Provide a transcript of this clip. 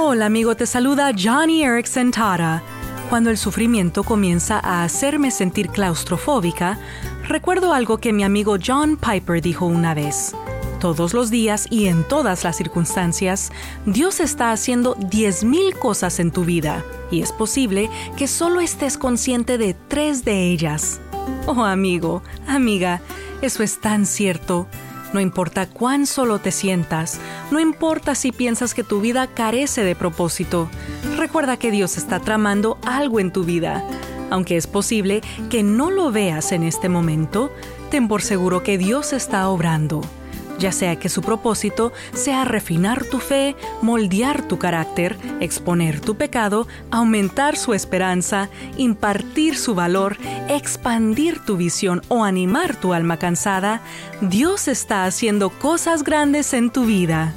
Hola amigo, te saluda Johnny Erickson Tara. Cuando el sufrimiento comienza a hacerme sentir claustrofóbica, recuerdo algo que mi amigo John Piper dijo una vez. Todos los días y en todas las circunstancias, Dios está haciendo 10.000 cosas en tu vida y es posible que solo estés consciente de tres de ellas. Oh amigo, amiga, eso es tan cierto. No importa cuán solo te sientas, no importa si piensas que tu vida carece de propósito, recuerda que Dios está tramando algo en tu vida. Aunque es posible que no lo veas en este momento, ten por seguro que Dios está obrando ya sea que su propósito sea refinar tu fe, moldear tu carácter, exponer tu pecado, aumentar su esperanza, impartir su valor, expandir tu visión o animar tu alma cansada, Dios está haciendo cosas grandes en tu vida.